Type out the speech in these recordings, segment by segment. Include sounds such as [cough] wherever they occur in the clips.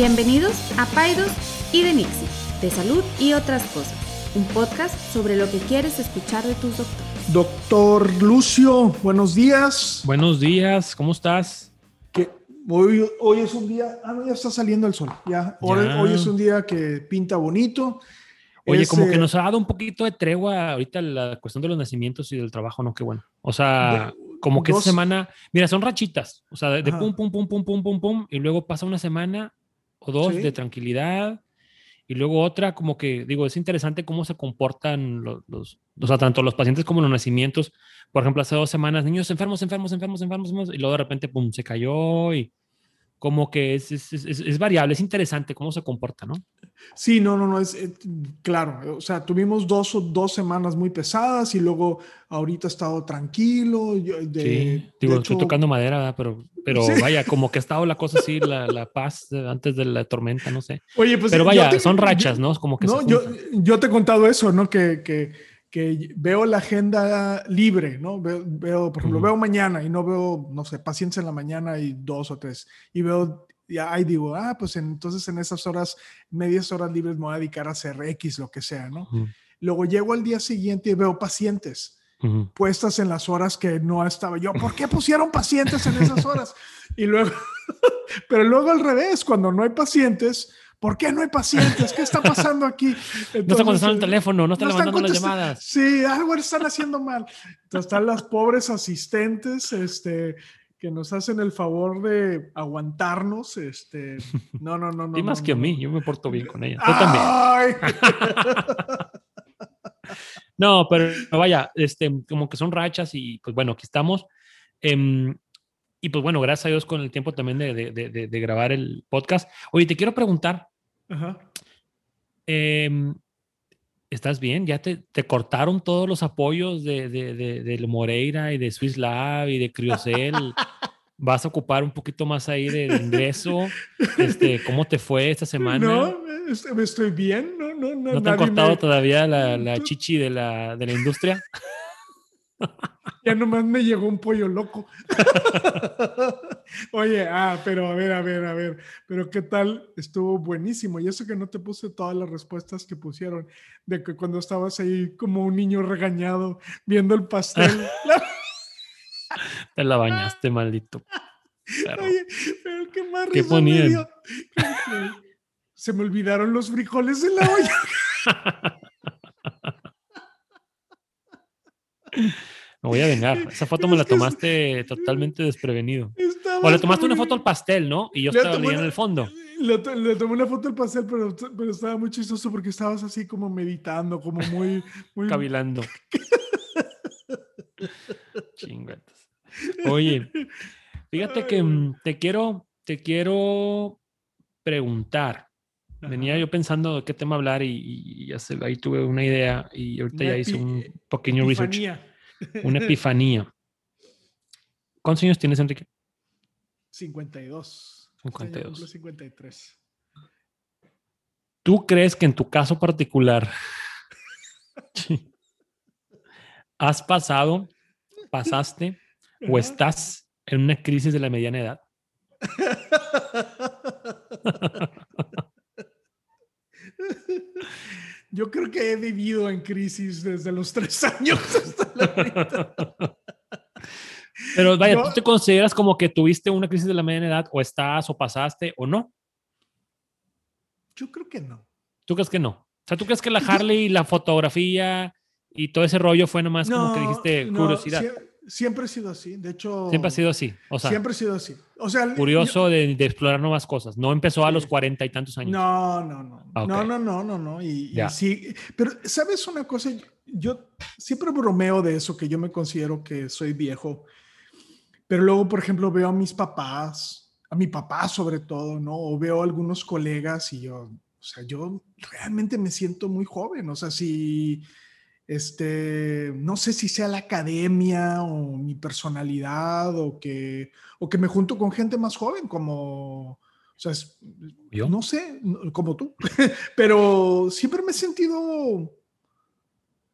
Bienvenidos a Paidos y de Nixie, de salud y otras cosas, un podcast sobre lo que quieres escuchar de tus doctores. Doctor Lucio, buenos días. Buenos días, ¿cómo estás? Que hoy, hoy es un día, ah, no, ya está saliendo el sol, ya. Hoy, Ya. hoy es un día que pinta bonito. Oye, Es, como que eh, nos ha dado un poquito de tregua ahorita la cuestión de los nacimientos y del trabajo, ¿no? Qué bueno. O sea, como que dos- esta semana, mira, son rachitas, o sea, de, pum, pum, pum, pum, pum, pum, pum, y luego pasa una semana o dos Sí. de tranquilidad, y luego otra, como que, digo, es interesante cómo se comportan los, los, o sea, tanto los pacientes como los nacimientos. Por ejemplo, hace dos semanas, niños enfermos, enfermos, enfermos, enfermos, enfermos, y luego de repente, pum, se cayó y como que es, es, es- es- variable, es interesante cómo se comporta, ¿no? Sí, no, no, no, es eh, claro. O sea, tuvimos dos, o- dos semanas muy pesadas y luego ahorita he estado tranquilo. yo- de- Sí, de digo, hecho, estoy tocando madera, ¿verdad? pero, pero Sí. vaya, como que ha estado la cosa así, la, la paz de- antes de la tormenta, no sé. Oye, pues Pero yo vaya, te- son yo- rachas, ¿no? Como que No, se yo, yo te he contado eso, ¿no? Que, que, que veo la agenda libre, ¿no? Veo, veo, por ejemplo, Ujú. veo mañana y no veo, no sé, pacientes en la mañana y dos o tres. Y veo, y ahí digo, ah, pues entonces en esas horas, medias horas libres me voy a dedicar a hacer X, lo que sea, ¿no? Luego llego al día siguiente y veo pacientes puestas en las horas que no estaba yo. ¿Por qué pusieron pacientes en esas horas? [laughs] Y luego, [laughs] pero luego al revés, cuando no hay pacientes, ¿por qué no hay pacientes? ¿Qué está pasando aquí? [laughs] No está contestando el eh, teléfono, no está no levantando las llamadas. Sí, algo están haciendo mal. Entonces están las pobres asistentes, este, que nos hacen el favor de aguantarnos, este, [laughs] no, no, no, no. Y más no, que a mí, yo me porto bien con ella. Tú también. [laughs] No, pero vaya, este, como que son rachas y pues bueno, aquí estamos. Em, y pues bueno, gracias a Dios con el tiempo también de, de- de- de- de grabar el podcast. Oye, te quiero preguntar, Ajá. em, ¿estás bien? ¿Ya te, te cortaron todos los apoyos de, de, de, del Moreira y de Swiss Lab y de Criocel? [laughs] ¿Vas a ocupar un poquito más ahí de, de ingreso? Este, ¿Cómo te fue esta semana? No, es- estoy bien, no, no, no. ¿No te han cortado me- todavía la, la chichi de la, de la industria? [laughs] Ya nomás me llegó un pollo loco. [laughs] Oye, ah, pero a ver, a ver, a ver, pero qué tal, estuvo buenísimo. Y eso que no te puse todas las respuestas que pusieron, de que cuando estabas ahí como un niño regañado viendo el pastel. [laughs] Te la bañaste, maldito. Oye, pero qué más Se me olvidaron los frijoles en la olla. [laughs] Me voy a vengar. Esa foto me la tomaste totalmente desprevenido. Estaba O le tomaste una foto al pastel, ¿no? Y yo Le estaba leyendo una- el fondo. Le, to- le tomé una foto al pastel, pero, pero estaba muy chistoso porque estabas así como meditando, como muy... muy Cavilando. [laughs] Chingatas. Oye, fíjate que Ay, te quiero, te quiero preguntar. Venía yo pensando de qué tema hablar y, y ya sé, ahí tuve una idea y ahorita Una ya hice un pequeño research, Epifanía. Una epifanía. ¿Cuántos años tienes, Enrique? 52. Este año 52. cumplo 53. ¿Tú crees que en tu caso particular [laughs] has pasado, pasaste o estás en una crisis de la mediana edad? [laughs] Yo creo que he vivido en crisis desde los tres años hasta [laughs] Pero vaya, ¿tú te consideras como que tuviste una crisis de la mediana edad o estás o pasaste o no? Yo creo que no. ¿Tú crees que no? O sea, ¿tú crees que la Harley, la fotografía y todo ese rollo fue nomás como que dijiste no, curiosidad? sie- siempre he sido así. De hecho, Siempre ha sido así. O sea, siempre he sido así. O sea, curioso de, de explorar nuevas cosas. No empezó a los Sí. cuarenta y tantos años. No, no, no. Ah, No, ok. no, no, no, no. Y, y Ya. sí, pero ¿sabes una cosa? Yo siempre bromeo de eso, que yo me considero que soy viejo. Pero luego, por ejemplo, veo a mis papás, a mi papá sobre todo, ¿no? O veo a algunos colegas y yo, o sea, yo realmente me siento muy joven. O sea, si, este, no sé si sea la academia o mi personalidad o que, o que me junto con gente más joven como, o sea, es- ¿Yo? no sé, como tú, [laughs] pero siempre me he sentido, o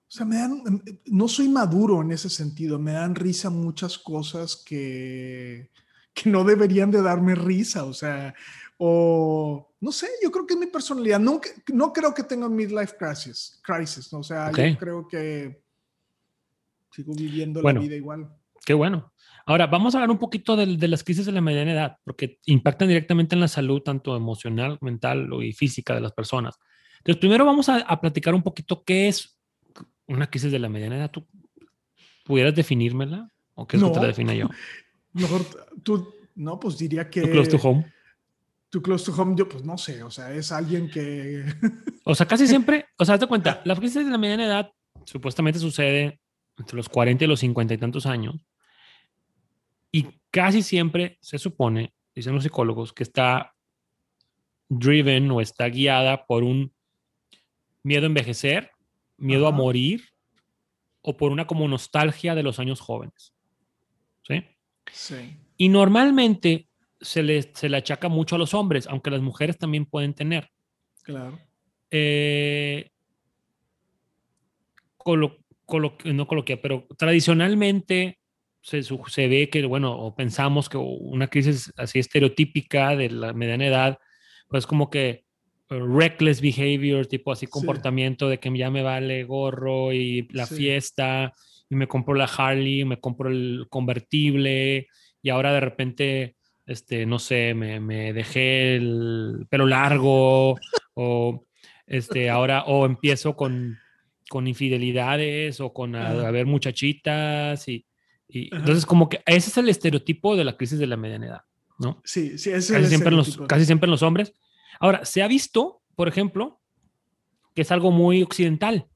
sea, me dan, no soy maduro en ese sentido, me dan risa muchas cosas que, que no deberían de darme risa, o sea, o no sé, yo creo que es mi personalidad. No, no creo que tenga midlife crisis, crisis o sea, yo creo que sigo viviendo la vida igual. Qué bueno. Ahora, vamos a hablar un poquito de, de, las crisis de la mediana edad, porque impactan directamente en la salud, tanto emocional, mental y física de las personas. Entonces, primero vamos a, a platicar un poquito qué es una crisis de la mediana edad. ¿Tú pudieras definírmela? ¿O qué es lo que te la define yo? [laughs] Mejor tú, no, pues diría que... close to home. Tu close to home, yo pues no sé, o sea, es alguien que... [laughs] o sea, casi siempre, o sea, hazte cuenta, la crisis de la mediana edad supuestamente sucede entre los 40 y los 50 y tantos años. Y casi siempre se supone, dicen los psicólogos, que está driven o está guiada por un miedo a envejecer, miedo a morir o por una como nostalgia de los años jóvenes. ¿Sí? Sí. Y normalmente se le, se le achaca mucho a los hombres, aunque las mujeres también pueden tener. Claro. Eh, no coloquia, pero tradicionalmente se, se, ve que, bueno, o pensamos que una crisis así estereotípica de la mediana edad, pues como que uh, reckless behavior, tipo así comportamiento de que ya me vale gorro y la fiesta, y me compro la Harley, me compro el convertible, y ahora de repente este, no sé, me, me dejé el pelo largo o este, [laughs] ahora, o empiezo con, con infidelidades o con a, ver muchachitas y, y entonces como que ese es el estereotipo de la crisis de la mediana edad, ¿no? Sí, sí, es casi siempre, en los, casi siempre en los hombres. Ahora, se ha visto, por ejemplo, que es algo muy occidental.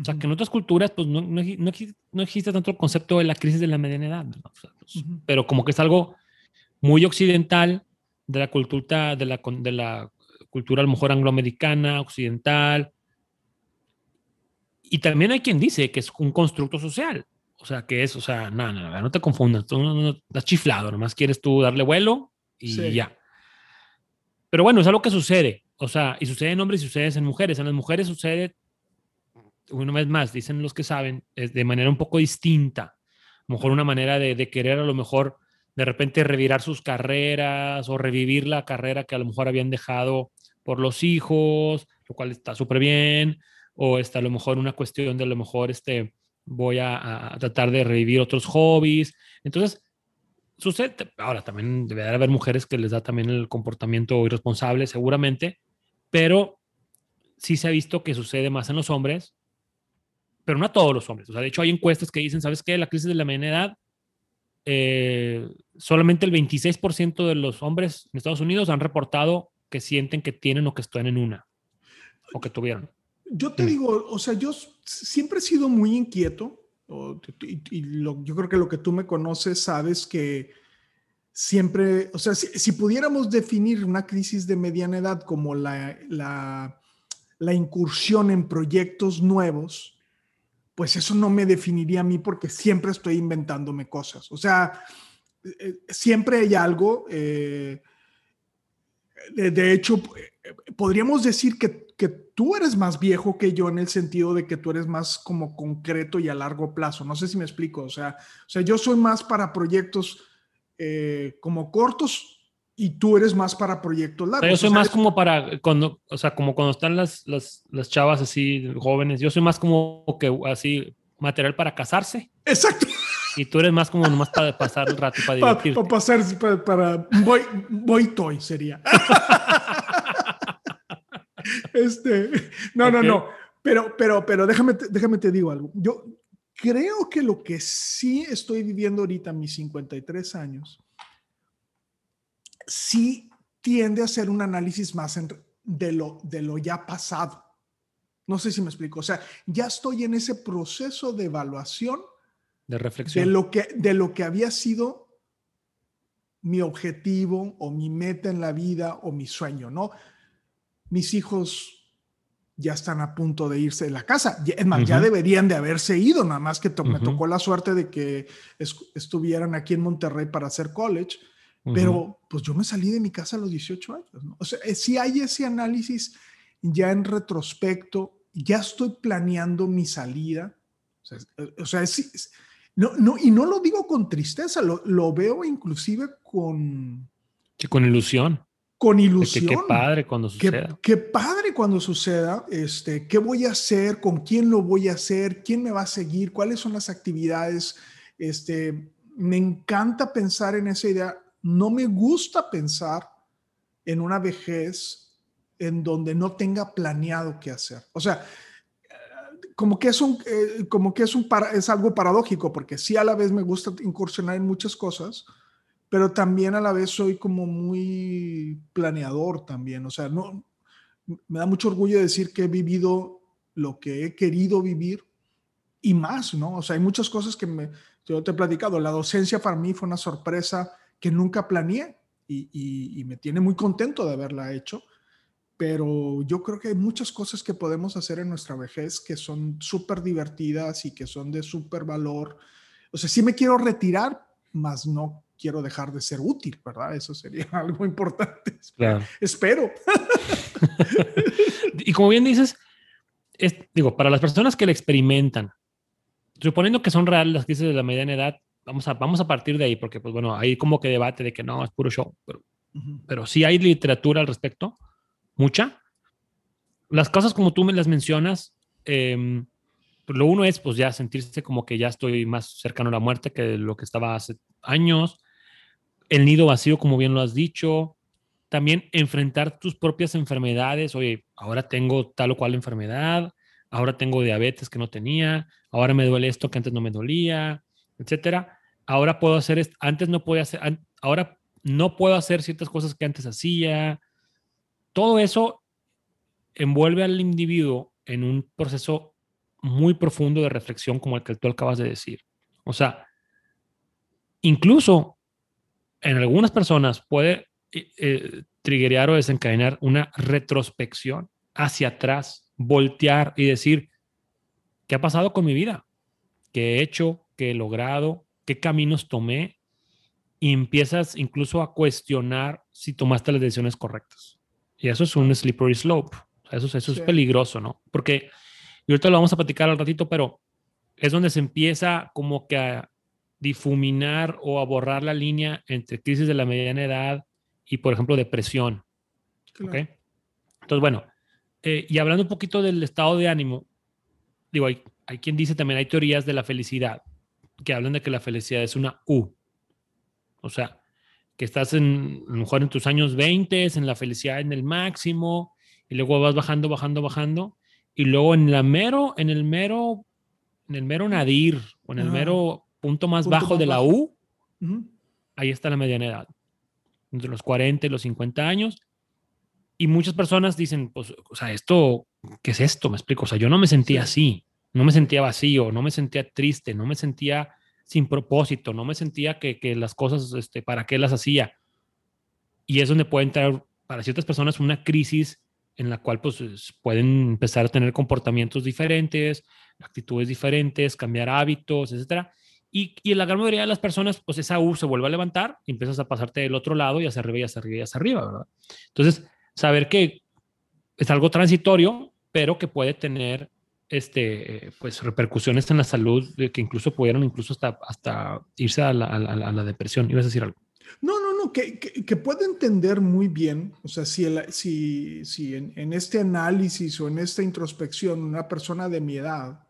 O sea, que en otras culturas, pues no, no, no, existe tanto el concepto de la crisis de la mediana edad, pues, pero como que es algo muy occidental de la cultura, de la, de la cultura a lo mejor angloamericana, occidental. Y también hay quien dice que es un constructo social. O sea, que es, o sea, no, no, no te confundas, tú no, estás chiflado, nomás quieres tú darle vuelo y ya. Pero bueno, es algo que sucede. O sea, y sucede en hombres y sucede en mujeres. En las mujeres sucede, una vez más, dicen los que saben, es de manera un poco distinta. A lo mejor una manera de, de querer a lo mejor de repente revirar sus carreras o revivir la carrera que a lo mejor habían dejado por los hijos, lo cual está súper bien, o está a lo mejor una cuestión de a lo mejor este, voy a, tratar de revivir otros hobbies. Entonces, sucede, ahora también debe haber mujeres que les da también el comportamiento irresponsable, seguramente, pero sí se ha visto que sucede más en los hombres, pero no a todos los hombres. O sea, de hecho hay encuestas que dicen, ¿sabes qué? La crisis de la mediana edad eh, solamente el 26% de los hombres en Estados Unidos han reportado que sienten que tienen o que están en una o que tuvieron. Yo te digo, o sea, yo siempre he sido muy inquieto y, yo creo que lo que tú me conoces sabes que siempre, o sea, si, pudiéramos definir una crisis de mediana edad como la, la, la incursión en proyectos nuevos, pues eso no me definiría a mí porque siempre estoy inventándome cosas. O sea, eh, siempre hay algo. Eh, de, hecho, podríamos decir que, que, tú eres más viejo que yo en el sentido de que tú eres más como concreto y a largo plazo. No sé si me explico. O sea, o sea yo soy más para proyectos eh, como cortos y tú eres más para proyectos largos. yo soy más como para cuando, o sea, como cuando están las, las, las, chavas así jóvenes, yo soy más como que así material para casarse. Exacto. Y tú eres más como nomás para [laughs] pasar el rato, para divertirte. Para, pasar, para, para voy, voy toy sería. [laughs] este, no, no, no. Pero, pero, pero déjame, déjame te digo algo. Yo creo que lo que sí estoy viviendo ahorita, mis 53 años, sí tiende a hacer un análisis más de, lo, de lo ya pasado. No sé si me explico. O sea, ya estoy en ese proceso de evaluación. De reflexión. De lo que, de lo que había sido mi objetivo o mi meta en la vida o mi sueño, ¿no? Mis hijos ya están a punto de irse de la casa. Es más, ya deberían de haberse ido, nada más que me tocó la suerte de que estuvieran aquí en Monterrey para hacer college. Pero pues yo me salí de mi casa a los 18 años. O sea, eh, si hay ese análisis ya en retrospecto, ya estoy planeando mi salida. O sea, eh, no, no, y no lo digo con tristeza, lo, lo veo inclusive con... con ilusión. con ilusión. Qué, padre cuando suceda. Qué, padre cuando suceda. Este, ¿Qué voy a hacer? ¿Con quién lo voy a hacer? ¿Quién me va a seguir? ¿Cuáles son las actividades? Este, me encanta pensar en esa idea. No me gusta pensar en una vejez en donde no tenga planeado qué hacer. O sea, como que es un, eh, como que es un, es algo paradójico, porque sí a la vez me gusta incursionar en muchas cosas, pero también a la vez soy como muy planeador también. O sea, no, me da mucho orgullo decir que he vivido lo que he querido vivir y más, ¿no? O sea, hay muchas cosas que me, yo te he platicado. La docencia para mí fue una sorpresa que nunca planeé y, y me tiene muy contento de haberla hecho. Pero yo creo que hay muchas cosas que podemos hacer en nuestra vejez que son súper divertidas y que son de súper valor. O sea, sí me quiero retirar, más no quiero dejar de ser útil, ¿verdad? Eso sería [laughs] algo importante. Claro. Espero. [laughs] y como bien dices, es, digo, para las personas que le experimentan, suponiendo que son reales las crisis de la mediana edad, vamos a, vamos a partir de ahí, porque pues bueno, hay como que debate de que no, es puro show, pero, pero sí hay literatura al respecto, mucha. Las cosas como tú me las mencionas, eh, lo uno es pues ya sentirse como que ya estoy más cercano a la muerte que lo que estaba hace años. El nido vacío, como bien lo has dicho, también enfrentar tus propias enfermedades, oye, ahora tengo tal o cual enfermedad, ahora tengo diabetes que no tenía, ahora me duele esto que antes no me dolía, etcétera. Ahora puedo hacer antes no podía hacer, ahora no puedo hacer ciertas cosas que antes hacía. Todo eso envuelve al individuo en un proceso muy profundo de reflexión como el que tú acabas de decir. O sea, incluso en algunas personas puede eh, eh, o desencadenar una retrospección hacia atrás, voltear y decir, ¿qué ha pasado con mi vida? ¿Qué he hecho? ¿Qué he logrado? ¿Qué caminos tomé? Y empiezas incluso a cuestionar si tomaste las decisiones correctas. Y eso es un slippery slope. Eso, eso es peligroso, ¿no? Porque, y ahorita lo vamos a platicar al ratito, pero es donde se empieza como que a, difuminar o a borrar la línea entre crisis de la mediana edad y, por ejemplo, depresión. Entonces, bueno, eh, y hablando un poquito del estado de ánimo, digo, hay, hay quien dice también, hay teorías de la felicidad que hablan de que la felicidad es una U. O sea, que estás en, a lo mejor en tus años 20, en la felicidad en el máximo, y luego vas bajando, bajando, bajando, y luego en la mero, en el mero, en el mero nadir, o en el mero punto más bajo de la U, ahí está la mediana edad, entre los 40 y los 50 años. Y muchas personas dicen, pues, o sea, esto, ¿qué es esto? Me explico, o sea, yo no me sentía así, no me sentía vacío, no me sentía triste, no me sentía sin propósito, no me sentía que, que las cosas, este, ¿para qué las hacía? Y es donde puede entrar para ciertas personas una crisis en la cual pues pueden empezar a tener comportamientos diferentes, actitudes diferentes, cambiar hábitos, etcétera. Y, y la gran mayoría de las personas, pues esa U se vuelve a levantar y empiezas a pasarte del otro lado y hacia arriba y hacia arriba y hacia arriba, ¿verdad? Entonces, saber que es algo transitorio, pero que puede tener este, pues, repercusiones en la salud que incluso pudieron incluso hasta, hasta irse a la, a, la, a la depresión. ¿Ibas a decir algo? No, no, no, que, que, que puede entender muy bien, o sea, si, el, si, si en, en, este análisis o en esta introspección una persona de mi edad,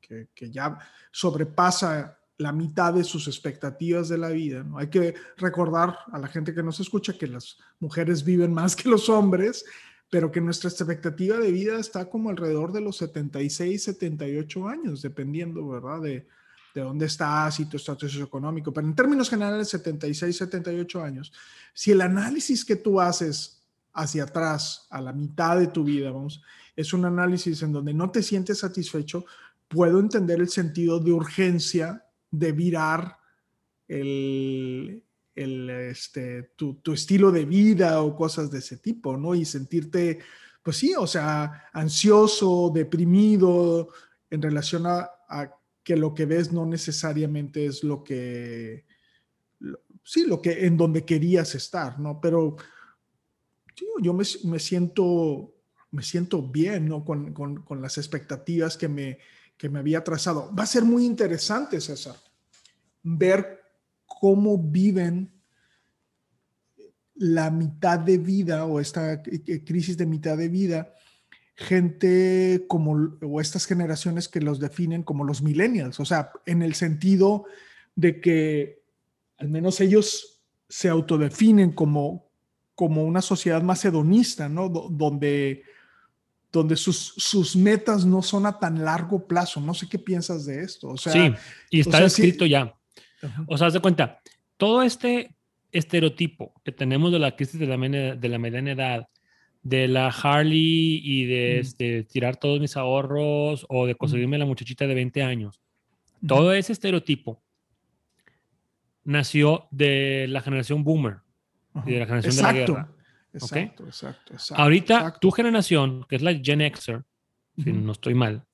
que, que ya sobrepasa la mitad de sus expectativas de la vida. ¿no? Hay que recordar a la gente que nos escucha que las mujeres viven más que los hombres, pero que nuestra expectativa de vida está como alrededor de los 76, 78 años, dependiendo, ¿verdad? De, de dónde estás y tu estatus socioeconómico. Pero en términos generales, 76, 78 años. Si el análisis que tú haces hacia atrás, a la mitad de tu vida, vamos, es un análisis en donde no te sientes satisfecho, puedo entender el sentido de urgencia de virar el, el, este, tu, tu, estilo de vida o cosas de ese tipo, ¿no? Y sentirte, pues sí, o sea, ansioso, deprimido en relación a, a que lo que ves no necesariamente es lo que, lo, sí, lo que, en donde querías estar, ¿no? Pero yo me, me siento, me siento bien, ¿no? Con, con, con las expectativas que me, que me había trazado. Va a ser muy interesante, César, ver cómo viven la mitad de vida o esta crisis de mitad de vida, gente como, o estas generaciones que los definen como los millennials, o sea, en el sentido de que al menos ellos se autodefinen como, como una sociedad más hedonista, ¿no? donde, donde sus, sus metas no son a tan largo plazo. No sé qué piensas de esto. O sea, sí, y está escrito ya. O sea, haz de cuenta, todo este estereotipo que tenemos de la crisis de la, de la mediana edad, de la Harley y de este, tirar todos mis ahorros o de conseguirme la muchachita de 20 años. Todo ese estereotipo nació de la generación boomer y de la generación de la guerra. Exacto, exacto, exacto, Ahorita tu generación, que es la Gen Xer, si no estoy mal,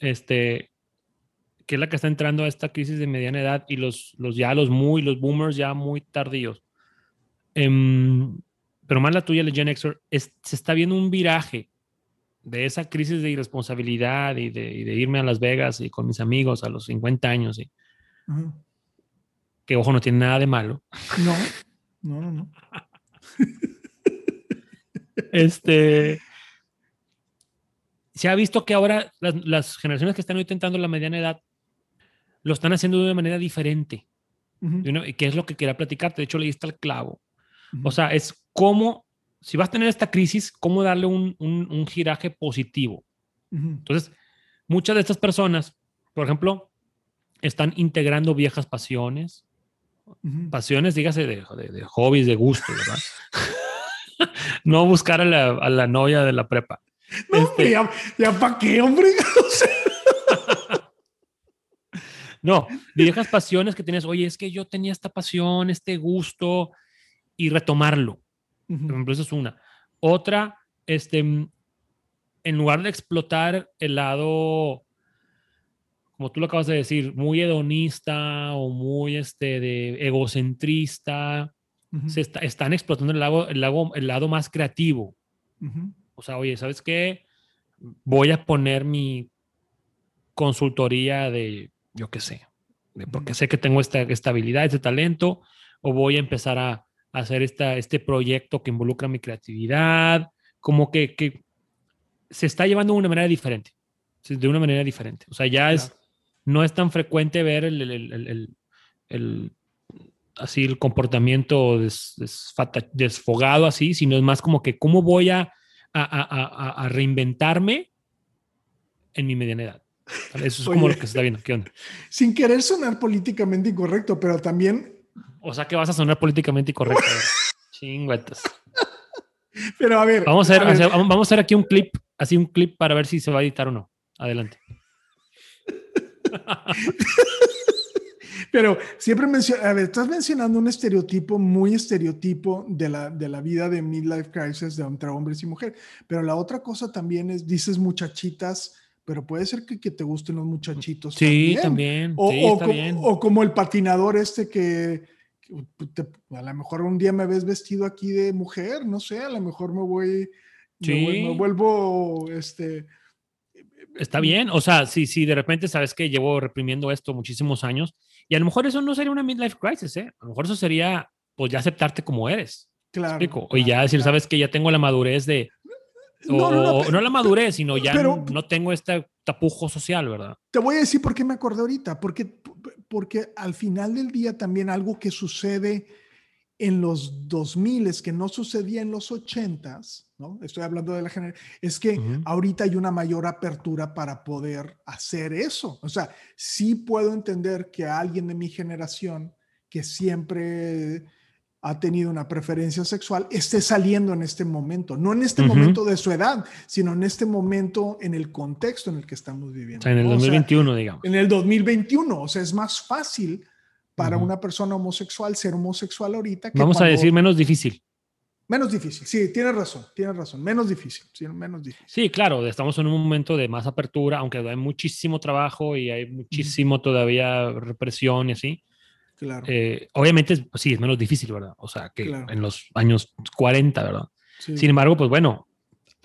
este, que es la que está entrando a esta crisis de mediana edad y los, los ya los muy, los boomers ya muy tardíos. Em, pero más la tuya, la Gen Xer, se está viendo un viraje de esa crisis de irresponsabilidad y de, irme a Las Vegas y con mis amigos a los 50 años. Y, Que ojo, no tiene nada de malo. No, no, no, no. este. Se ha visto que ahora las, generaciones que están hoy intentando la mediana edad lo están haciendo de una manera diferente. y que es lo que quería platicarte. De hecho, leíste el clavo. O sea, es cómo, si vas a tener esta crisis, cómo darle un, un, giraje positivo. Entonces, muchas de estas personas, por ejemplo, están integrando viejas pasiones, pasiones, dígase, de, de, hobbies, de gusto, ¿verdad? [laughs] no buscar a la, a la, novia de la prepa. No, este ya, ya para qué, hombre. [laughs] no, viejas pasiones que tienes, oye, es que yo tenía esta pasión, este gusto, y retomarlo. Por ejemplo, esa es una. Otra, este, en lugar de explotar el lado, como tú lo acabas de decir, muy hedonista o muy este, de egocentrista, se están explotando el lado, el, lado, el lado más creativo. O sea, oye, ¿sabes qué? Voy a poner mi consultoría de, yo qué sé, porque sé que tengo esta, esta habilidad, este talento, o voy a empezar a, hacer esta, este proyecto que involucra mi creatividad, como que, que se está llevando de una manera diferente, de una manera diferente. O sea, ya es, no es tan frecuente ver el, el, el, así el comportamiento desfogado así, sino es más como que cómo voy a, a, a, a reinventarme en mi mediana edad. Eso es como lo que se está viendo. ¿Qué onda? Sin querer sonar políticamente incorrecto, pero también o sea que vas a sonar políticamente incorrecto. [laughs] Chingüetas. Pero a ver. Vamos a, ver, vamos a hacer aquí un clip, así un clip para ver si se va a editar o no. Adelante. [laughs] Pero siempre mencionas, a ver, estás mencionando un estereotipo muy estereotipo de la, de la vida de midlife crisis de entre hombres y mujeres. Pero la otra cosa también es, dices muchachitas, pero puede ser que, que te gusten los muchachitos. Sí, también. O, sí, está bien. o como el patinador este que, a lo mejor un día me ves vestido aquí de mujer, no sé, a lo mejor me voy, me, vuelvo, este... Está bien, o sea, si sí, de repente sabes que llevo reprimiendo esto muchísimos años y a lo mejor eso no sería una midlife crisis, ¿eh? A lo mejor eso sería, pues ya aceptarte como eres. Claro. o ya decir, sabes que ya tengo la madurez de, o, no, no, la madurez, sino ya no tengo este tapujo social, ¿verdad? Te voy a decir por qué me acordé ahorita, porque, porque al final del día también algo que sucede en los 2000 es que no sucedía en los 80s, ¿no? Estoy hablando de la generación, es que ahorita hay una mayor apertura para poder hacer eso. O sea, sí puedo entender que alguien de mi generación que siempre ha tenido una preferencia sexual esté saliendo en este momento, no en este momento de su edad, sino en este momento en el contexto en el que estamos viviendo. en el 2021, digamos. En el 2021, o sea, es más fácil para una persona homosexual ser homosexual ahorita. Que Vamos a decir menos difícil. Menos difícil, sí, tienes razón, tienes razón, menos difícil, sí, menos difícil. Sí, claro, estamos en un momento de más apertura, aunque hay muchísimo trabajo y hay muchísimo todavía represión y así eh, obviamente, pues, sí, es menos difícil, ¿verdad? O sea, que en los años 40, ¿verdad? Sin embargo, pues bueno,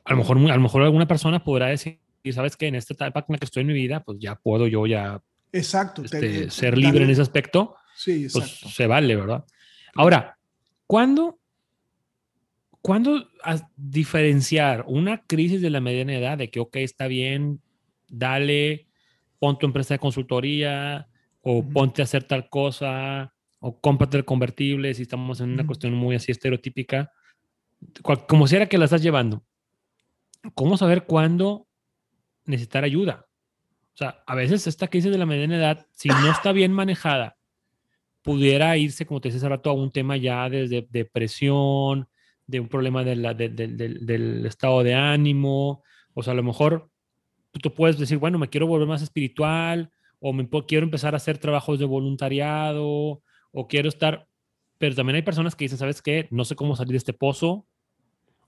a lo mejor, a lo mejor alguna persona podrá decir, ¿sabes que En esta etapa en la que estoy en mi vida, pues ya puedo yo ya exacto, este, ser libre en ese aspecto. Sí, pues, exacto. Pues se vale, ¿verdad? Ahora, ¿cuándo ¿cuándo diferenciar una crisis de la mediana edad de que, ok, está bien, dale, pon tu empresa de consultoría o ponte a hacer tal cosa o cómprate el convertible si estamos en una cuestión muy así estereotípica, como sea que la estás llevando. ¿Cómo saber cuándo necesitar ayuda? O sea, a veces esta crisis de la mediana edad, si no está bien manejada, pudiera irse, como te decía hace rato, a un tema ya de depresión, de un problema de la, del estado de ánimo. O sea, a lo mejor tú puedes decir, bueno, me quiero volver más espiritual, o me quiero empezar a hacer trabajos de voluntariado, o quiero estar, pero también hay personas que dicen, ¿sabes qué? No sé cómo salir de este pozo.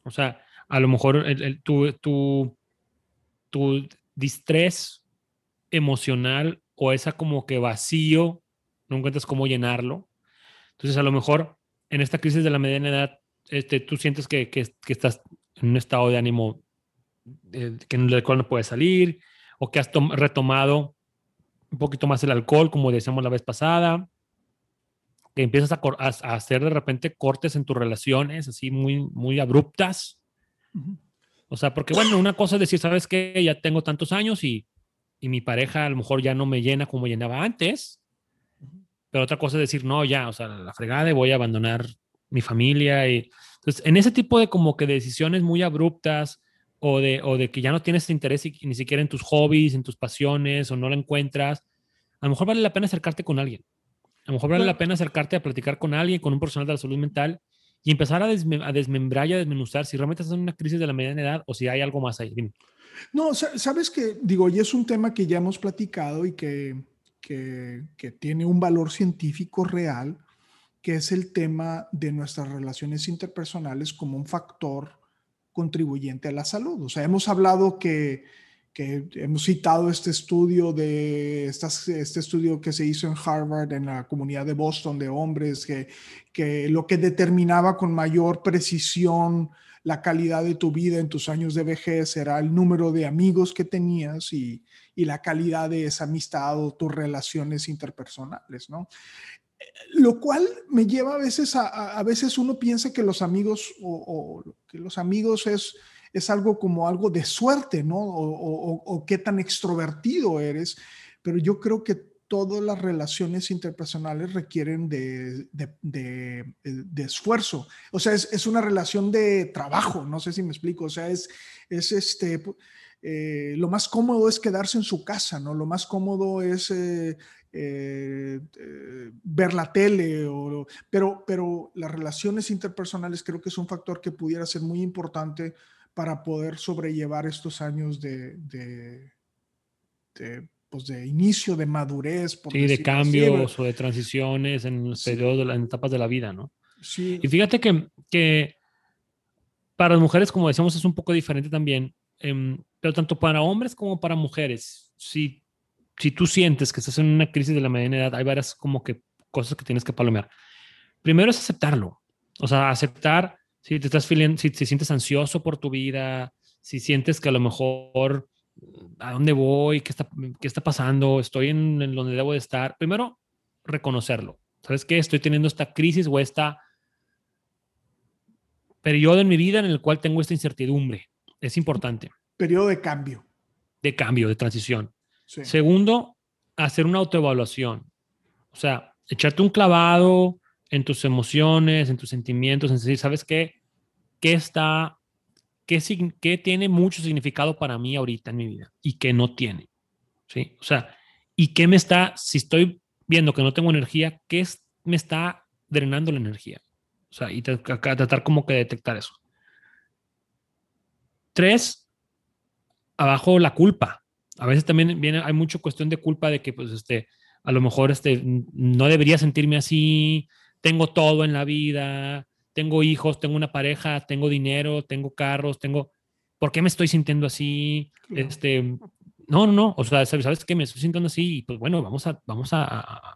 O sea, a lo mejor tu, tu, tu distrés emocional o esa como que vacío, no encuentras cómo llenarlo. Entonces, a lo mejor en esta crisis de la mediana edad, este, tú sientes que, que, estás en un estado de ánimo eh, que, del cual no puedes salir, o que has retomado un poquito más el alcohol, como decíamos la vez pasada, que empiezas a, a, hacer de repente cortes en tus relaciones, así muy, muy abruptas. O sea, porque bueno, una cosa es decir, ¿sabes qué? Ya tengo tantos años y, y mi pareja a lo mejor ya no me llena como llenaba antes. Pero otra cosa es decir, no, ya, o sea, la fregada y voy a abandonar mi familia. Y, entonces, en ese tipo de como que decisiones muy abruptas o de, o de que ya no tienes interés ni siquiera en tus hobbies, en tus pasiones o no la encuentras, a lo mejor vale la pena acercarte con alguien. A lo mejor vale la pena acercarte a platicar con alguien, con un profesional de la salud mental y empezar a, desmembrar y a desmenuzar si realmente estás en una crisis de la mediana edad o si hay algo más ahí. No, sabes que, digo, y es un tema que ya hemos platicado y que, que, que tiene un valor científico real, que es el tema de nuestras relaciones interpersonales como un factor contribuyente a la salud. O sea, hemos hablado que que hemos citado este estudio de este estudio que se hizo en Harvard en la comunidad de Boston de hombres que, que lo que determinaba con mayor precisión la calidad de tu vida en tus años de vejez era el número de amigos que tenías y, y la calidad de esa amistad o tus relaciones interpersonales, ¿no? Lo cual me lleva a veces a, a, veces uno piensa que los amigos o, o que los amigos es es algo como algo de suerte, ¿no? O, qué tan extrovertido eres, pero yo creo que todas las relaciones interpersonales requieren de, esfuerzo. O sea, es, una relación de trabajo, no sé si me explico. O sea, es, es este, eh, lo más cómodo es quedarse en su casa, ¿no? Lo más cómodo es eh, eh, ver la tele, pero, pero las relaciones interpersonales creo que es un factor que pudiera ser muy importante para poder sobrellevar estos años de, de, pues de inicio, de madurez. Por sí, de cambios o de transiciones en los periodos, de las etapas de la vida, ¿no? Sí. Y fíjate que, que para las mujeres, como decíamos, es un poco diferente también, em, pero tanto para hombres como para mujeres, si, si tú sientes que estás en una crisis de la mediana edad, hay varias como que cosas que tienes que palomear. Primero es aceptarlo, o sea, aceptar si te estás si te sientes ansioso por tu vida, si sientes que a lo mejor a dónde voy, qué está, qué está pasando, estoy en, en donde debo de estar. Primero, reconocerlo. ¿Sabes qué? Estoy teniendo esta crisis o esta periodo en mi vida en el cual tengo esta incertidumbre. Es importante. Periodo de cambio. De cambio, de transición. Segundo, hacer una autoevaluación. O sea, echarte un clavado en tus emociones, en tus sentimientos, en decir, ¿sabes qué? ¿Qué está, qué, qué tiene mucho significado para mí ahorita en mi vida y qué no tiene? ¿Sí? O sea, ¿y qué me está, si estoy viendo que no tengo energía, qué me está drenando la energía? O sea, y tratar como que detectar eso. Tres, abajo la culpa. A veces también viene, hay mucha cuestión de culpa de que, pues, este, a lo mejor, este, no debería sentirme así, tengo todo en la vida, tengo hijos, tengo una pareja, tengo dinero, tengo carros, tengo... ¿Por qué me estoy sintiendo así? Este, no, no, no, o sea, ¿sabes qué? Me estoy sintiendo así y pues bueno, vamos a, vamos a,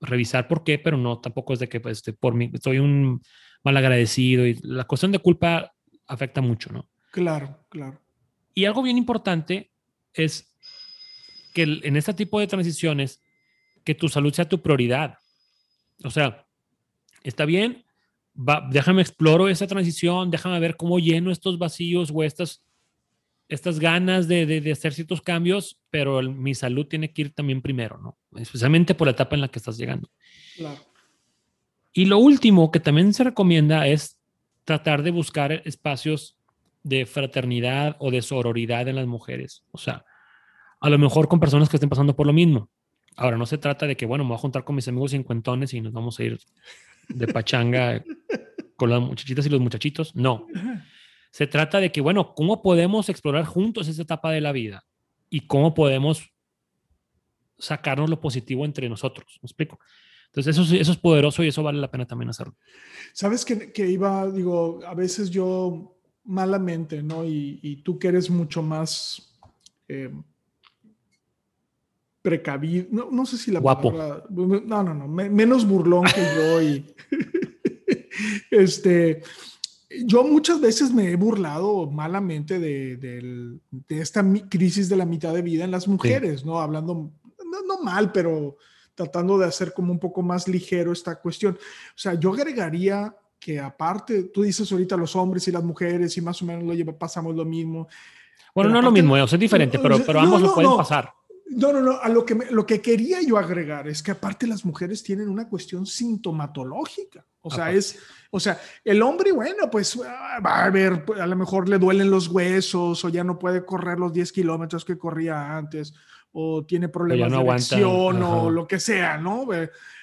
revisar por qué, pero no, tampoco es de que pues, este, por mí estoy un mal agradecido y la cuestión de culpa afecta mucho, ¿no? Claro, claro. Y algo bien importante es que en este tipo de transiciones, que tu salud sea tu prioridad. O sea, está bien va, déjame exploro esa transición, déjame ver cómo lleno estos vacíos o estas, estas ganas de, de, hacer ciertos cambios, pero mi salud tiene que ir también primero, ¿no? Especialmente por la etapa en la que estás llegando. Claro. Y lo último que también se recomienda es tratar de buscar espacios de fraternidad o de sororidad en las mujeres. O sea, a lo mejor con personas que estén pasando por lo mismo. Ahora, no se trata de que, bueno, me voy a juntar con mis amigos cincuentones y nos vamos a ir de pachanga [laughs] con las muchachitas y los muchachitos. No. Se trata de que, bueno, ¿cómo podemos explorar juntos esa etapa de la vida? Y cómo podemos sacarnos lo positivo entre nosotros. ¿Me explico? Entonces, eso, eso es poderoso y eso vale la pena también hacerlo. Sabes que, que iba, digo, a veces yo malamente, ¿no? Y, y tú que eres mucho más eh, precavido, no, no, sé si la Guapo. no, no, no, menos burlón que yo y [laughs] este, yo muchas veces me he burlado malamente de, de, de, esta crisis de la mitad de vida en las mujeres, ¿no? Hablando, no, no, mal, pero tratando de hacer como un poco más ligero esta cuestión. O sea, yo agregaría que aparte, tú dices ahorita los hombres y las mujeres y más o menos lo lleva, pasamos lo mismo. Bueno, no es lo mismo, es diferente, pero, pero ambos lo pueden pasar. No, no, no, a lo que, lo que quería yo agregar es que aparte las mujeres tienen una cuestión sintomatológica. O sea, es, o sea, el hombre, bueno, pues ah, va a ver, a lo mejor le duelen los huesos o ya no puede correr los 10 kilómetros que corría antes o tiene problemas de erección o lo que sea, ¿no?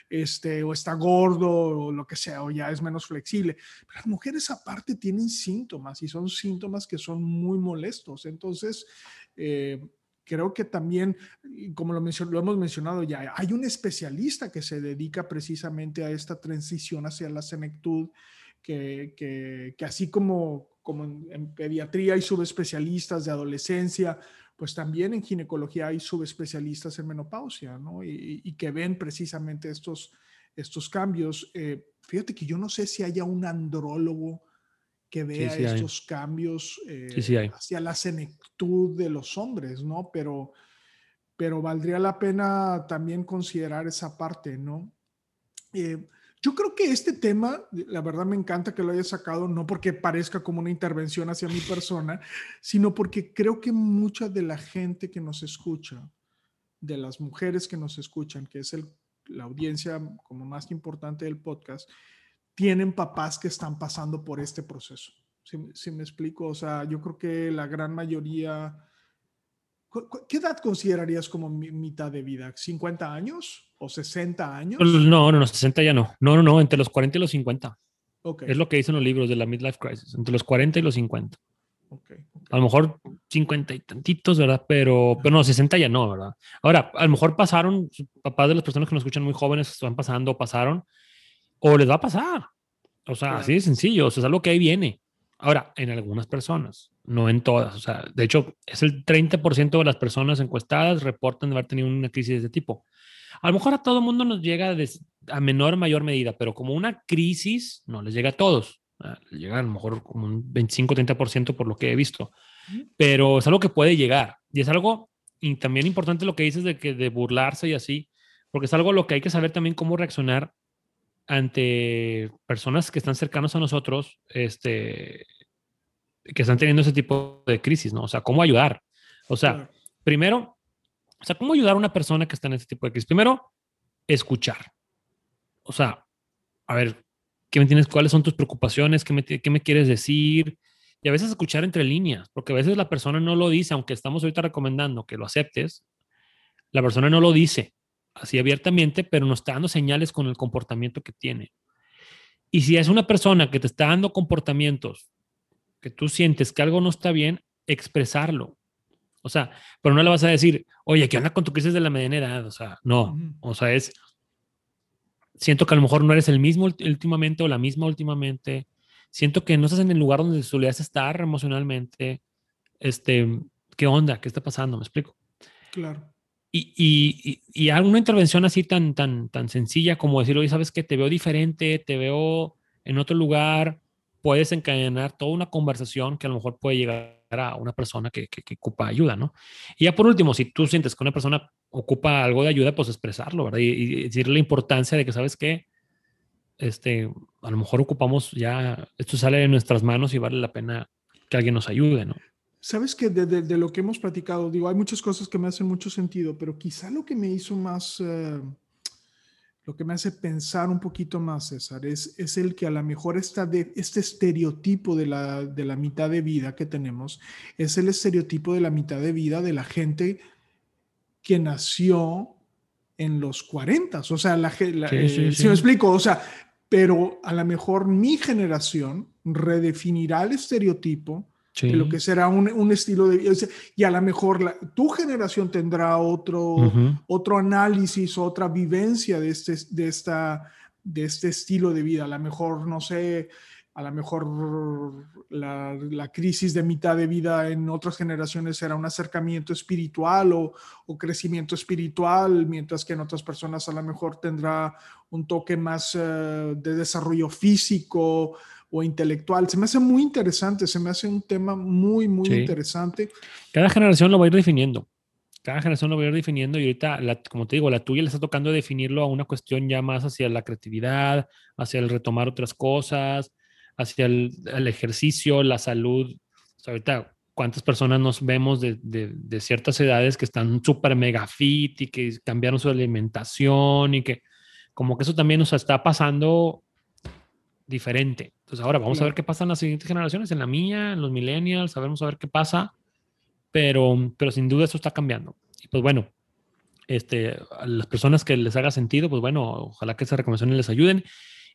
Este, o está gordo o lo que sea, o ya es menos flexible. Pero las mujeres aparte tienen síntomas y son síntomas que son muy molestos. Entonces, eh, creo que también, como lo, hemos mencionado ya, hay un especialista que se dedica precisamente a esta transición hacia la senectud, que, así como, como en, pediatría hay subespecialistas de adolescencia, pues también en ginecología hay subespecialistas en menopausia, ¿no? Y, y que ven precisamente estos, estos cambios. Eh, fíjate que yo no sé si haya un andrólogo que vea estos cambios eh, hacia la senectud de los hombres, ¿no? Pero, pero valdría la pena también considerar esa parte, ¿no? Eh, yo creo que este tema, la verdad me encanta que lo haya sacado, no porque parezca como una intervención hacia mi persona, sino porque creo que mucha de la gente que nos escucha, de las mujeres que nos escuchan, que es la audiencia como más importante del podcast, tienen papás que están pasando por este proceso. Si, me explico, o sea, yo creo que la gran mayoría... ¿Qué edad considerarías como mitad de vida? ¿50 años o 60 años? No, no, no, 60 ya no. No, no, no, entre los 40 y los 50. Okay. Es lo que dicen los libros de la Midlife Crisis, entre los 40 y los 50. Okay, A lo mejor 50 y tantitos, ¿verdad? Pero, pero no, 60 ya no, ¿verdad? Ahora, a lo mejor pasaron, papás de las personas que nos escuchan muy jóvenes, están pasando, pasaron, o les va a pasar. O sea, así de sencillo, o sea, es algo que ahí viene. Ahora, en algunas personas, no en todas. O sea, de hecho, es el 30% de las personas encuestadas reportan haber tenido una crisis de este tipo. A lo mejor a todo mundo nos llega a menor o mayor medida, pero como una crisis no les llega a todos. Les llega a lo mejor como un 25-30% por lo que he visto. Pero es algo que puede llegar. Y es algo y también importante lo que dices de que de burlarse y así, porque es algo a lo que hay que saber también cómo reaccionar ante personas que están cercanos a nosotros, este, que están teniendo ese tipo de crisis, ¿no? O sea, ¿cómo ayudar? O sea, primero, o sea, ¿cómo ayudar a una persona que está en ese tipo de crisis? Primero, escuchar. O sea, a ver, ¿qué me tienes? ¿Cuáles son tus preocupaciones? ¿Qué me, qué me quieres decir? Y a veces escuchar entre líneas, porque a veces la persona no lo dice, aunque estamos ahorita recomendando que lo aceptes, la persona no lo dice así abiertamente, pero nos está dando señales con el comportamiento que tiene. Y si es una persona que te está dando comportamientos que tú sientes que algo no está bien, expresarlo. O sea, pero no le vas a decir, oye, ¿qué onda con tu crisis de la mediana edad? O sea, no. O sea, es, siento que a lo mejor no eres el mismo últimamente o la misma últimamente. Siento que no estás en el lugar donde solías estar emocionalmente. Este, ¿qué onda? ¿Qué está pasando? ¿Me explico? Claro. Y, y, y, alguna intervención así tan, tan, tan sencilla como decir, oye, sabes que te veo diferente, te veo en otro lugar, puedes encadenar toda una conversación que a lo mejor puede llegar a una persona que, que, ocupa ayuda, ¿no? Y ya por último, si tú sientes que una persona ocupa algo de ayuda, pues expresarlo, ¿verdad? Y, decirle la importancia de que, ¿sabes qué? este, a lo mejor ocupamos ya, esto sale de nuestras manos y vale la pena que alguien nos ayude, ¿no? Sabes que de, de, lo que hemos platicado, digo, hay muchas cosas que me hacen mucho sentido, pero quizá lo que me hizo más, uh, lo que me hace pensar un poquito más, César, es, es el que a lo mejor esta de, este estereotipo de la, de la mitad de vida que tenemos, es el estereotipo de la mitad de vida de la gente que nació en los 40, o sea, la, la sí, sí, eh, sí. me explico, o sea, pero a lo mejor mi generación redefinirá el estereotipo de lo que será un, un, estilo de vida. Y a lo mejor la, tu generación tendrá otro, uh -huh. otro análisis, otra vivencia de este, de, esta, de este estilo de vida. A lo mejor, no sé, a lo mejor la, la, crisis de mitad de vida en otras generaciones será un acercamiento espiritual o, o, crecimiento espiritual, mientras que en otras personas a lo mejor tendrá un toque más uh, de desarrollo físico o intelectual. Se me hace muy interesante, se me hace un tema muy, muy sí. interesante. Cada generación lo va a ir definiendo. Cada generación lo va a ir definiendo y ahorita, la, como te digo, la tuya le está tocando definirlo a una cuestión ya más hacia la creatividad, hacia el retomar otras cosas, hacia el, el ejercicio, la salud. O sea, ahorita, ¿cuántas personas nos vemos de, de, de ciertas edades que están súper mega fit y que cambiaron su alimentación y que como que eso también nos está pasando diferente. Entonces ahora vamos claro. a ver qué pasa en las siguientes generaciones, en la mía, en los millennials, vamos a ver qué pasa, pero, pero sin duda esto está cambiando. Y pues bueno, este, a las personas que les haga sentido, pues bueno, ojalá que esas recomendaciones les ayuden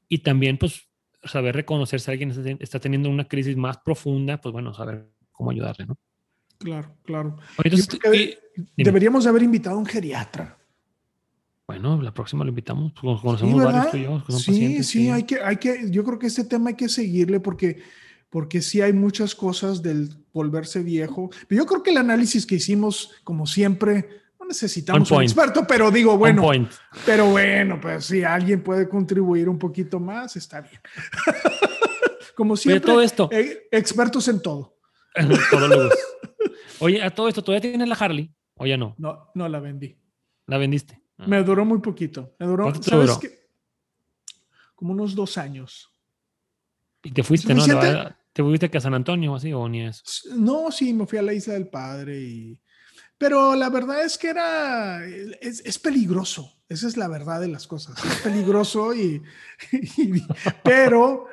y también pues saber reconocer si alguien está teniendo una crisis más profunda, pues bueno, saber cómo ayudarle, ¿no? Claro, claro. Entonces, y, deberíamos haber invitado a un geriatra. Bueno, la próxima lo invitamos, pues, conocemos sí, varios tú y yo. sí, pacientes, sí, sí, hay que, hay que, yo creo que este tema hay que seguirle porque, porque sí hay muchas cosas del volverse viejo. Pero yo creo que el análisis que hicimos, como siempre, no necesitamos un experto, pero digo, bueno, pero bueno, pues si alguien puede contribuir un poquito más, está bien. [laughs] como siempre, todo esto. Eh, expertos en todo. [laughs] todo [laughs] Oye, a todo esto, ¿todavía tienes la Harley o ya no? No, no la vendí. ¿La vendiste? Me duró muy poquito. Me duró, ¿sabes duró? Qué? Como unos dos años. ¿Y te fuiste, no? ¿Te fuiste a San Antonio o así o ni eso? No, sí, me fui a la Isla del Padre y... Pero la verdad es que era... Es, es peligroso. Esa es la verdad de las cosas. Es peligroso y... [laughs] y pero...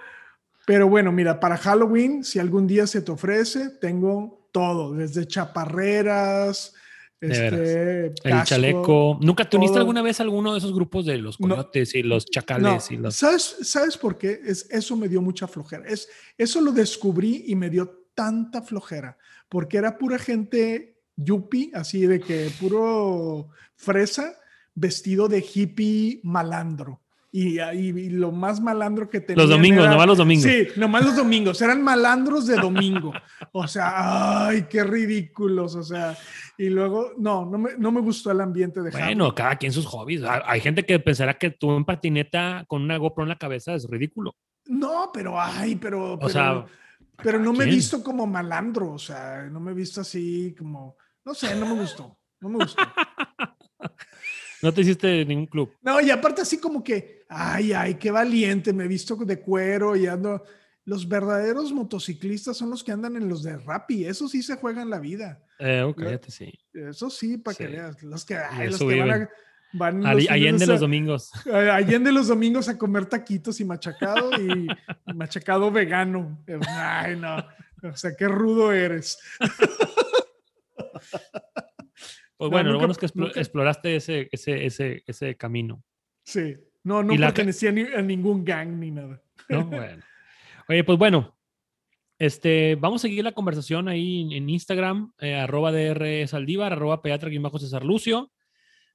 Pero bueno, mira, para Halloween, si algún día se te ofrece, tengo todo, desde chaparreras, este, el casco, chaleco. ¿Nunca te uniste todo. alguna vez a alguno de esos grupos de los coyotes no, y los chacales? No. Y los... ¿Sabes, ¿Sabes por qué? Es, eso me dio mucha flojera. Es, eso lo descubrí y me dio tanta flojera, porque era pura gente yuppie, así de que puro fresa, vestido de hippie malandro. Y, y, y, lo más malandro que tenían. Los domingos, era, nomás los domingos. Sí, nomás los domingos. Eran malandros de domingo. O sea, ay, qué ridículos. O sea, y luego, no, no me, no me gustó el ambiente de Bueno, cada quien sus hobbies. Hay gente que pensará que tú en patineta con una GoPro en la cabeza es ridículo. No, pero, ay, pero. O sea, pero no me he visto como malandro. O sea, no me he visto así como. No sé, no me gustó. No me gustó. [laughs] No te hiciste ningún club. No, y aparte así como que, ay, ay, qué valiente, me he visto de cuero y ando. Los verdaderos motociclistas son los que andan en los de Rappi, eso sí se juegan la vida. Eh, ok, sí. Eso sí, para sí. que veas. Los que, ay, los que van a, Van los Allende los domingos. Allende los domingos a comer taquitos y machacado y [laughs] machacado vegano. Ay, no. O sea, qué rudo eres. [laughs] Pues bueno, no, nunca, lo bueno es que nunca... exploraste ese, ese, ese, ese camino. Sí, no, no pertenecía la... a ningún gang ni nada. No, [laughs] bueno. Oye, pues bueno, este, vamos a seguir la conversación ahí en Instagram, eh, arroba DR Saldívar, arroba Peatra bajo César Lucio.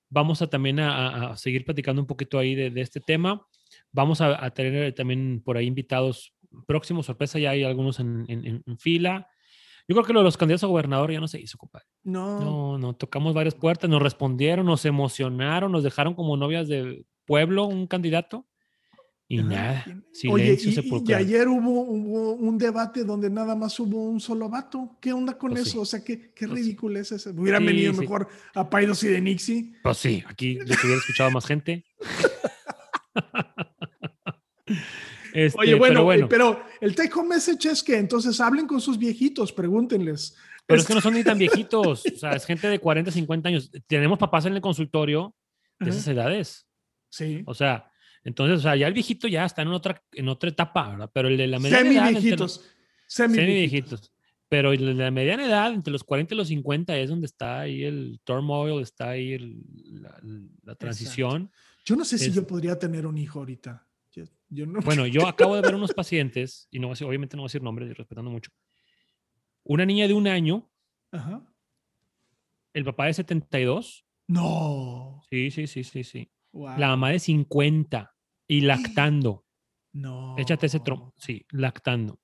Vamos a también a, a, seguir platicando un poquito ahí de, de este tema. Vamos a, a, tener también por ahí invitados próximos, sorpresa, ya hay algunos en, en, en fila. Yo creo que lo de los candidatos a gobernador ya no se hizo, compadre. No. No, no, tocamos varias puertas, nos respondieron, nos emocionaron, nos dejaron como novias de pueblo un candidato. Y Ajá. nada, silencio Oye, y, y, ayer hubo, hubo, un debate donde nada más hubo un solo vato. ¿Qué onda con pues eso? Sí. O sea, qué, qué pues ridículo sí. es eso. Hubieran sí, venido mejor a Paidos y de Nixie. Pues sí, aquí yo hubiera escuchado más gente. [laughs] Este, Oye, bueno, pero bueno, pero el take home message es que entonces hablen con sus viejitos, pregúntenles. pero es que no son ni tan [laughs] viejitos. O sea, es gente de 40, 50 años. Tenemos papás en el consultorio de Ajá. esas edades. Sí. O sea, entonces, o sea, ya el viejito ya está en otra, en otra etapa, ¿verdad? Pero el de la mediana Semi edad. viejitos. Semi Semi viejitos. viejitos. Pero el de la mediana edad, entre los 40 y los 50, es donde está ahí el turmoil, está ahí el- la, la transición. Yo no sé si yo podría tener un hijo ahorita. Yo, yo no. Bueno, yo [laughs] acabo de ver unos pacientes, y no voy a decir- obviamente no voy a decir nombres, y respetando mucho. Una niña de un año, Ajá. el papá de 72, No. sí, sí, sí, sí, sí. Wow. La mamá de 50 y [gasps] lactando. No. Échate ese tronco, sí, lactando.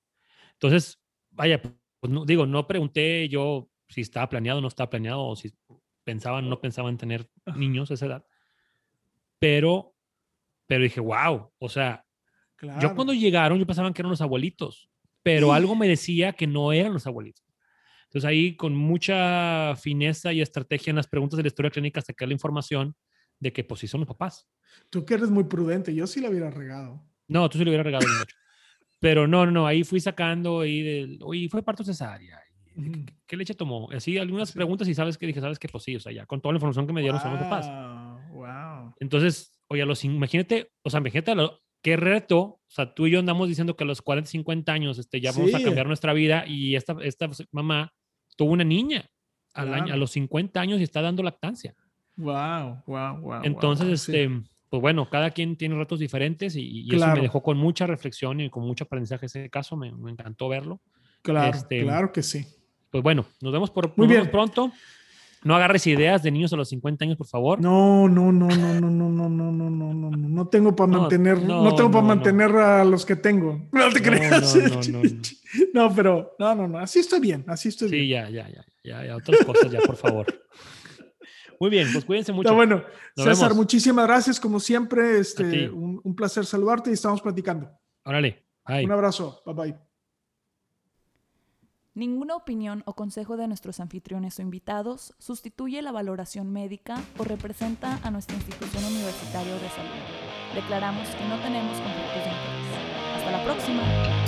Entonces, vaya, pues no, digo, no pregunté yo si estaba planeado o no estaba planeado, o si pensaban o no pensaban tener niños a esa edad. Pero, pero dije, wow, o sea, Claro. yo cuando llegaron, yo pensaban que eran los abuelitos, pero algo me decía que no eran los abuelitos. Entonces ahí con mucha fineza y estrategia en las preguntas de la historia clínica saqué la información de que pues sí son los papás. Tú que eres muy prudente, yo sí la hubiera regado. No, tú sí le hubieras regalado el mucho. Pero no, no, no, ahí fui sacando ahí del, oye, fue parto cesárea. ¿y ¿Qué, qué- qué leche tomó? Así algunas Sí. preguntas y sabes que dije, sabes que pues sí, o sea, ya con toda la información que me dieron son los papás. Wow, wow. Entonces, oye, a los, imagínate, o sea, imagínate lo- qué reto, o sea, tú y yo andamos diciendo que a los 40, 50 años este, ya vamos a Sí. cambiar nuestra vida y esta, esta mamá tuvo una niña al año- a los 50 años y está dando lactancia. Wow, wow, wow. Entonces, wow, sí. este, pues bueno, cada quien tiene retos diferentes y, y eso Claro. me dejó con mucha reflexión y con mucho aprendizaje ese caso, me, me encantó verlo. Claro, este, claro que sí. Pues bueno, nos vemos por Muy bien. pronto. No agarres ideas de niños a los 50 años, por favor. No, no, no, no, no, no, no, no, no, no, no, no, no tengo para mantener, no, no, tengo para no, no. mantener a los que tengo. No te No, creas. no, no, no, no. No, pero, no, no, no, así estoy bien, así estoy Sí, bien. ya, ya, ya, ya, ya, otras cosas ya, por favor. Muy bien, pues cuídense mucho. Está bueno. Nos César, vemos. muchísimas gracias, como siempre, este, un, un placer saludarte y estamos platicando. Órale, bye. Un abrazo, bye bye. Ninguna opinión o consejo de nuestros anfitriones o invitados sustituye la valoración médica o representa a nuestra institución universitaria de salud. Declaramos que no tenemos conflictos de interés. Hasta la próxima.